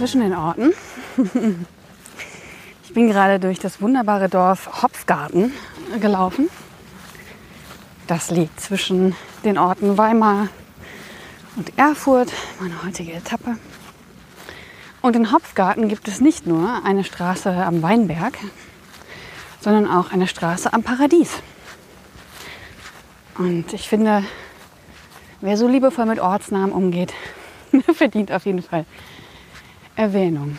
Zwischen den Orten. Ich bin gerade durch das wunderbare Dorf Hopfgarten gelaufen. Das liegt zwischen den Orten Weimar und Erfurt, meine heutige Etappe. Und in Hopfgarten gibt es nicht nur eine Straße am Weinberg, sondern auch eine Straße am Paradies. Und ich finde, wer so liebevoll mit Ortsnamen umgeht, verdient auf jeden Fall Erwähnung.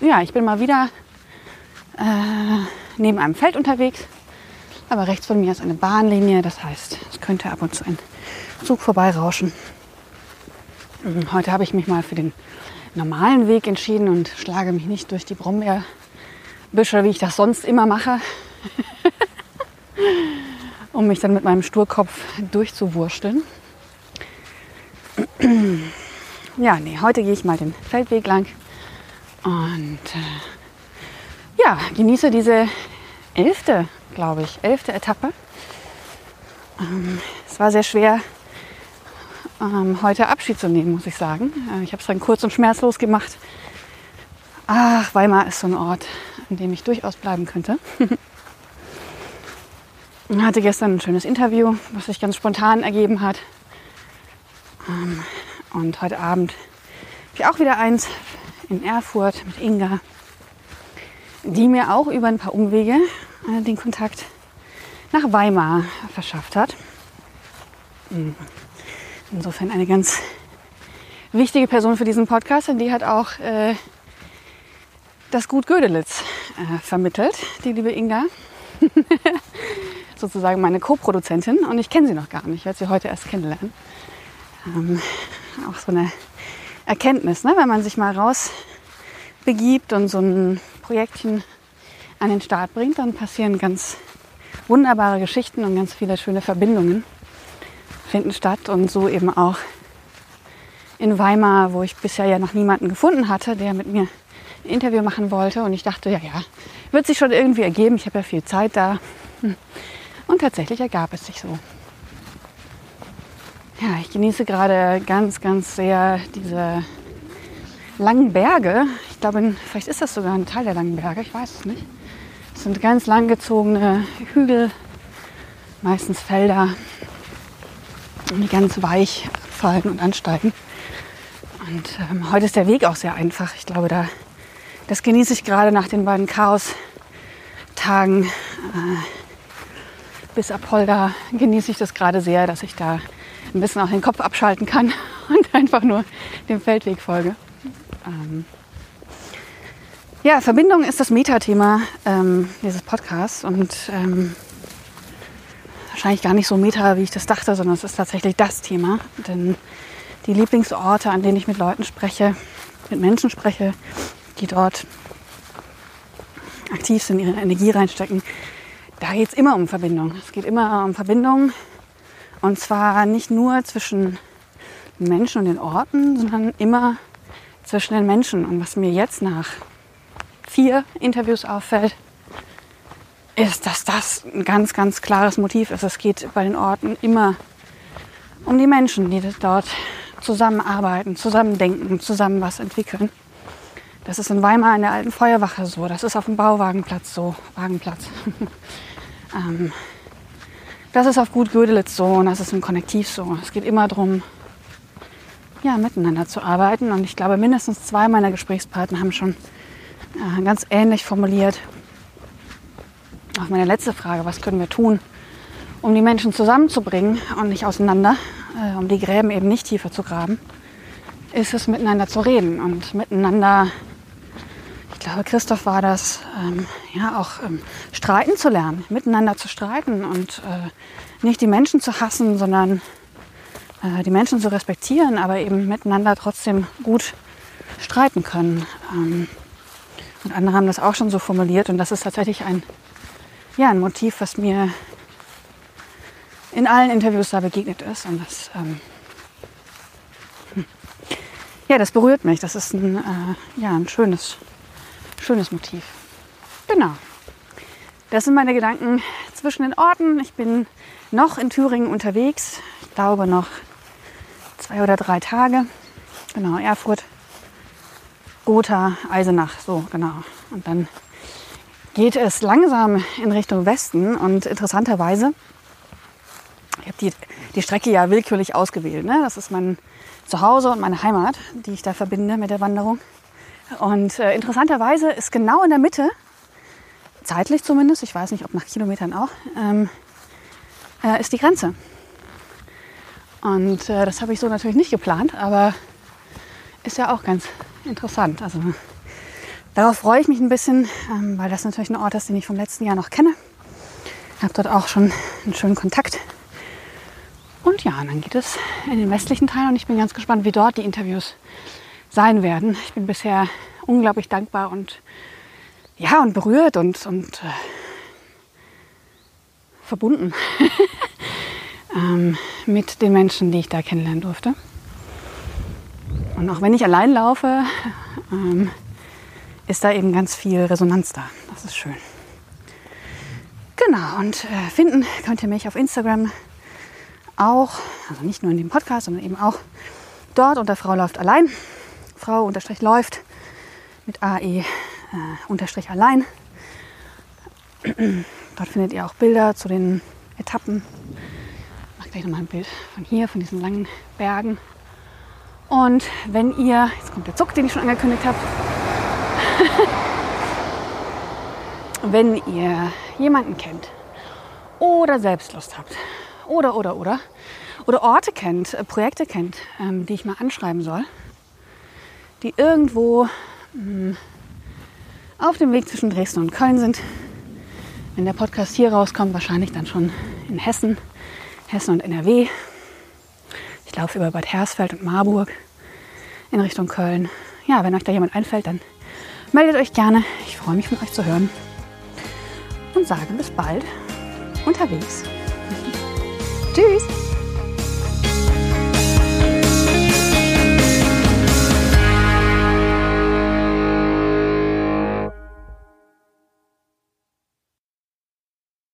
Ja, ich bin mal wieder äh, neben einem Feld unterwegs, aber rechts von mir ist eine Bahnlinie, das heißt, es könnte ab und zu ein Zug vorbeirauschen. Mhm, heute habe ich mich mal für den normalen Weg entschieden und schlage mich nicht durch die Brombeerbüsche, wie ich das sonst immer mache, um mich dann mit meinem Sturkopf durchzuwursteln. ja, nee, heute gehe ich mal den Feldweg lang und äh, ja, genieße diese elfte, glaube ich, elfte Etappe. Ähm, es war sehr schwer, ähm, heute Abschied zu nehmen, muss ich sagen. Äh, ich habe es dann kurz und schmerzlos gemacht. Ach, Weimar ist so ein Ort, an dem ich durchaus bleiben könnte. Ich hatte gestern ein schönes Interview, was sich ganz spontan ergeben hat. Ähm, und heute Abend habe ich auch wieder eins in Erfurt mit Inga, die mir auch über ein paar Umwege äh, den Kontakt nach Weimar verschafft hat. Hm. Insofern eine ganz wichtige Person für diesen Podcast, und die hat auch äh, das Gut Gödelitz äh, vermittelt, die liebe Inga. Sozusagen meine Co-Produzentin und ich kenne sie noch gar nicht, ich werde sie heute erst kennenlernen. Ähm, auch so eine Erkenntnis, ne? wenn man sich mal raus begibt und so ein Projektchen an den Start bringt, dann passieren ganz wunderbare Geschichten und ganz viele schöne Verbindungen finden statt und so eben auch in Weimar, wo ich bisher ja noch niemanden gefunden hatte, der mit mir ein Interview machen wollte und ich dachte, ja, ja, wird sich schon irgendwie ergeben, ich habe ja viel Zeit da. Und tatsächlich ergab es sich so. Ja, ich genieße gerade ganz, ganz sehr diese langen Berge. Ich glaube, vielleicht ist das sogar ein Teil der langen Berge, ich weiß es nicht. Es sind ganz langgezogene Hügel, meistens Felder, die ganz weich fallen und ansteigen. Und ähm, heute ist der Weg auch sehr einfach. Ich glaube, da, das genieße ich gerade nach den beiden Chaos-Tagen. Äh, bis Apolda genieße ich das gerade sehr, dass ich da ein bisschen auch den Kopf abschalten kann und einfach nur dem Feldweg folge. Ähm ja, Verbindung ist das Metathema ähm, dieses Podcasts und ähm, wahrscheinlich gar nicht so meta, wie ich das dachte, sondern es ist tatsächlich das Thema. Denn die Lieblingsorte, an denen ich mit Leuten spreche, mit Menschen spreche, die dort aktiv sind, ihre Energie reinstecken, da geht es immer um Verbindung. Es geht immer um Verbindung und zwar nicht nur zwischen Menschen und den Orten, sondern immer zwischen den Menschen. Und was mir jetzt nach vier Interviews auffällt, ist, dass das ein ganz, ganz klares Motiv ist. Es geht bei den Orten immer um die Menschen, die dort zusammenarbeiten, zusammen denken, zusammen was entwickeln. Das ist in Weimar in der alten Feuerwache so, das ist auf dem Bauwagenplatz so, Wagenplatz. ähm, das ist auf Gut Gödelitz so und das ist im Konnektiv so. Es geht immer darum, ja, miteinander zu arbeiten. Und ich glaube, mindestens zwei meiner Gesprächspartner haben schon äh, ganz ähnlich formuliert. Auf meine letzte Frage, was können wir tun, um die Menschen zusammenzubringen und nicht auseinander, äh, um die Gräben eben nicht tiefer zu graben, ist es miteinander zu reden und miteinander glaube, Christoph war das, ähm, ja, auch ähm, streiten zu lernen, miteinander zu streiten und äh, nicht die Menschen zu hassen, sondern äh, die Menschen zu respektieren, aber eben miteinander trotzdem gut streiten können. Ähm, und andere haben das auch schon so formuliert und das ist tatsächlich ein, ja, ein Motiv, was mir in allen Interviews da begegnet ist. Und das, ähm, hm. ja, das berührt mich. Das ist ein, äh, ja, ein schönes, schönes Motiv. Genau. Das sind meine Gedanken zwischen den Orten. Ich bin noch in Thüringen unterwegs. Ich glaube noch zwei oder drei Tage. Genau, Erfurt, Gotha, Eisenach, so genau. Und dann geht es langsam in Richtung Westen und interessanterweise, ich habe die, die Strecke ja willkürlich ausgewählt. Ne? Das ist mein Zuhause und meine Heimat, die ich da verbinde mit der Wanderung. Und äh, interessanterweise ist genau in der Mitte, zeitlich zumindest, ich weiß nicht, ob nach Kilometern auch, ähm, äh, ist die Grenze. Und äh, das habe ich so natürlich nicht geplant, aber ist ja auch ganz interessant. Also darauf freue ich mich ein bisschen, ähm, weil das natürlich ein Ort ist, den ich vom letzten Jahr noch kenne. Ich habe dort auch schon einen schönen Kontakt. Und ja, dann geht es in den westlichen Teil und ich bin ganz gespannt, wie dort die Interviews sein werden. Ich bin bisher unglaublich dankbar und ja und berührt und, und äh, verbunden ähm, mit den Menschen, die ich da kennenlernen durfte. Und auch wenn ich allein laufe, ähm, ist da eben ganz viel Resonanz da. Das ist schön. Genau, und äh, finden könnt ihr mich auf Instagram auch, also nicht nur in dem Podcast, sondern eben auch dort unter Frau läuft allein. Frau unterstrich läuft mit AE äh, unterstrich allein. Dort findet ihr auch Bilder zu den Etappen. Ich mache gleich nochmal ein Bild von hier, von diesen langen Bergen. Und wenn ihr, jetzt kommt der Zuck, den ich schon angekündigt habe, wenn ihr jemanden kennt oder Selbstlust habt oder, oder, oder, oder Orte kennt, äh, Projekte kennt, ähm, die ich mal anschreiben soll, die irgendwo mh, mm, auf dem Weg zwischen Dresden und Köln sind, wenn der Podcast hier rauskommt, wahrscheinlich dann schon in Hessen, Hessen und NRW. Ich laufe über Bad Hersfeld und Marburg in Richtung Köln. Ja, wenn euch da jemand einfällt, dann meldet euch gerne. Ich freue mich von euch zu hören und sage bis bald unterwegs. Tschüss!